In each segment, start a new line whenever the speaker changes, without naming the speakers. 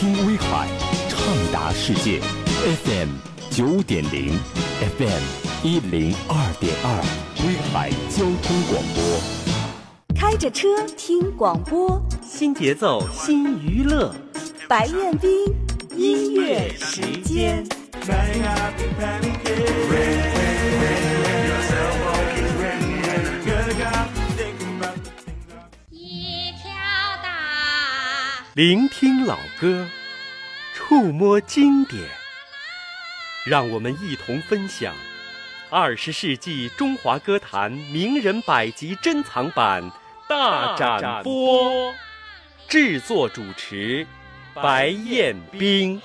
听威海，畅达世界，FM 九点零，FM 一零二点二，威海交通广播。
开着车听广播，
新节奏新娱乐，
白彦斌音乐时间。
聆听老歌，触摸经典，让我们一同分享二十世纪中华歌坛名人百集珍藏版大展播。制作主持：白彦冰。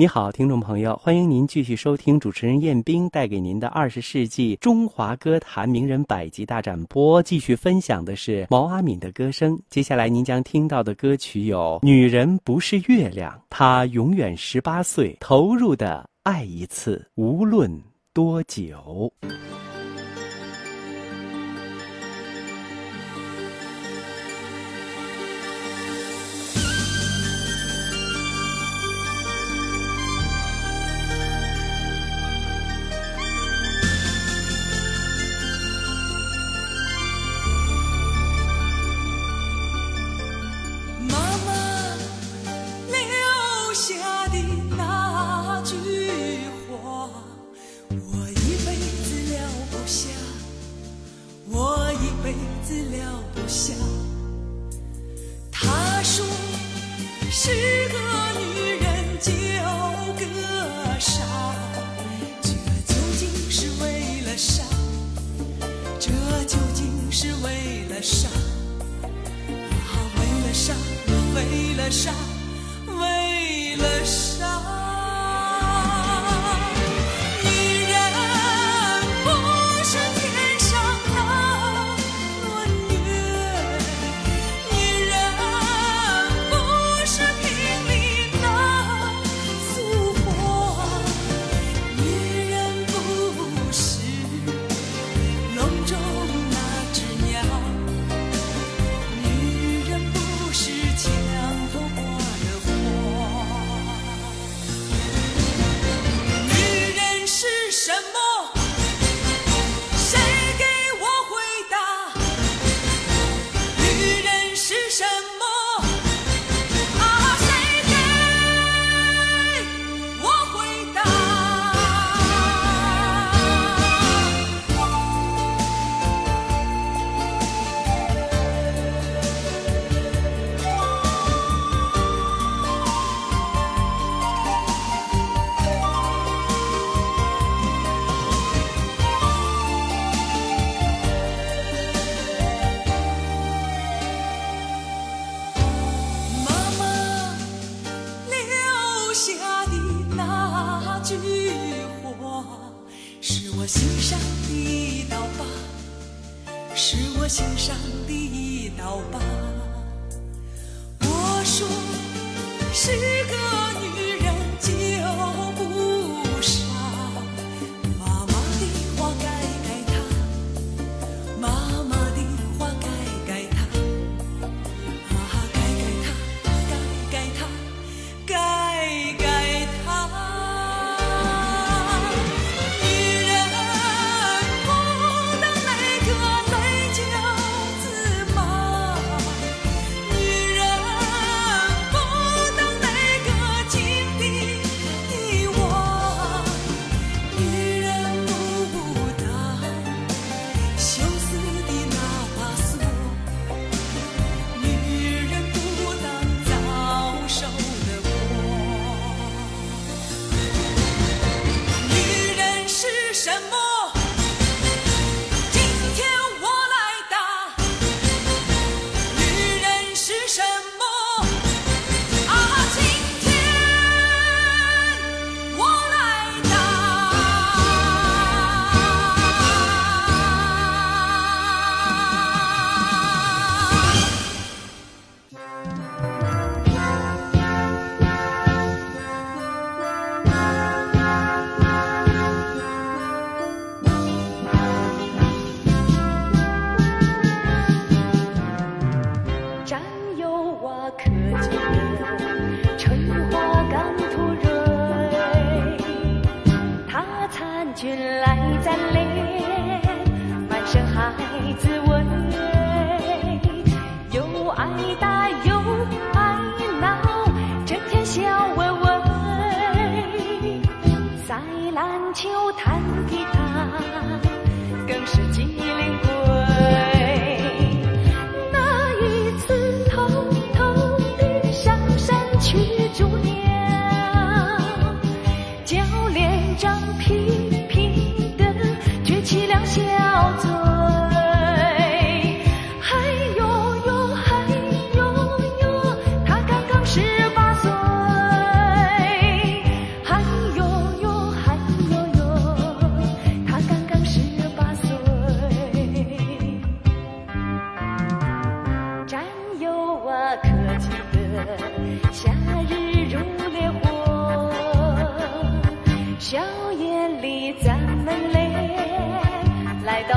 你好，听众朋友，欢迎您继续收听主持人彦斌带给您的二十世纪中华歌坛名人百集大展播。继续分享的是毛阿敏的歌声。接下来您将听到的歌曲有《女人不是月亮》，她永远十八岁，投入的爱一次，无论多久。
十个女人九个傻这究竟是为了啥这究竟是为了啥为了啥为了啥为了啥心上的一道疤。是我。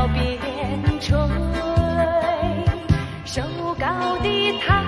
边吹，手高的他。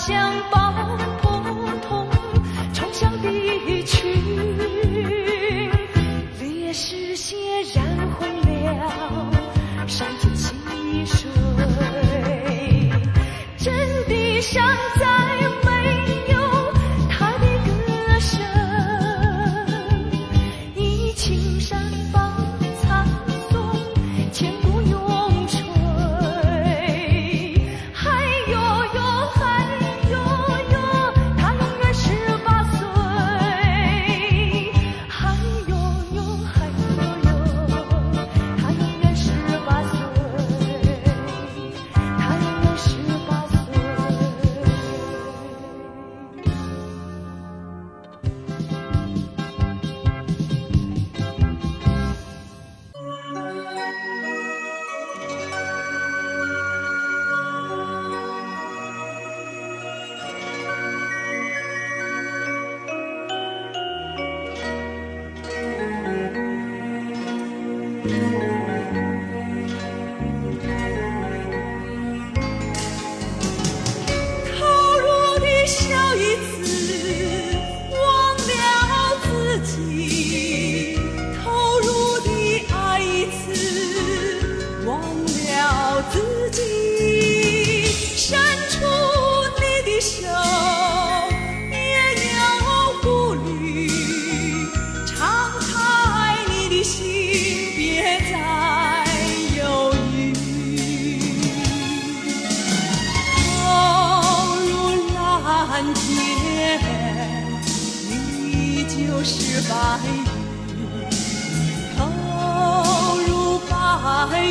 想抱。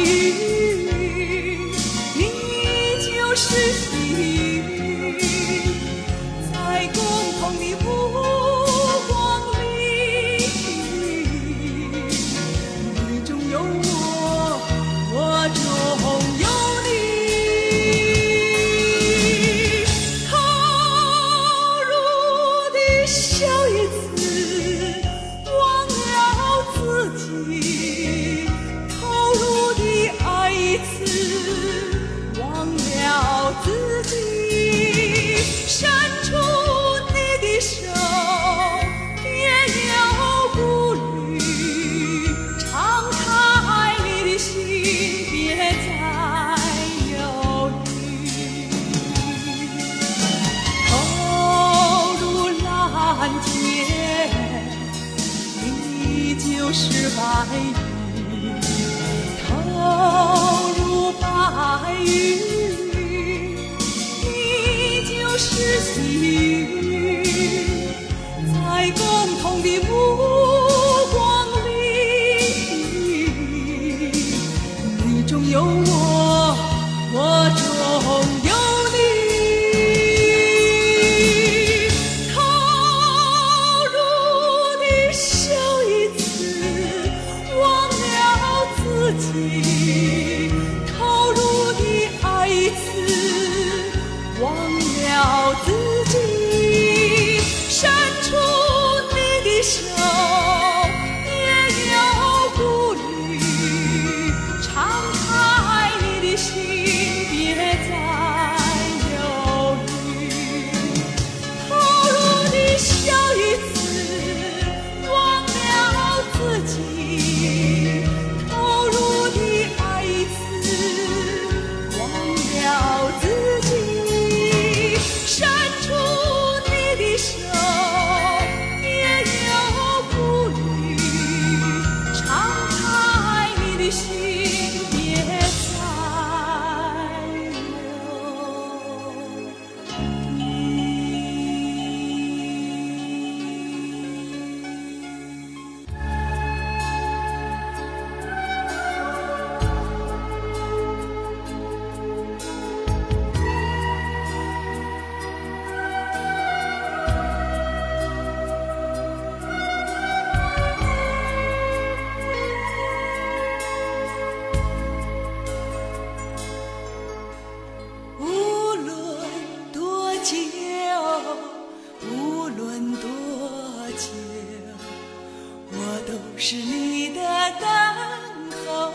you. 就是白云，投入白云；你就是细雨，在共同的。是你的等候，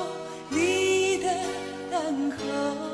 你的等候。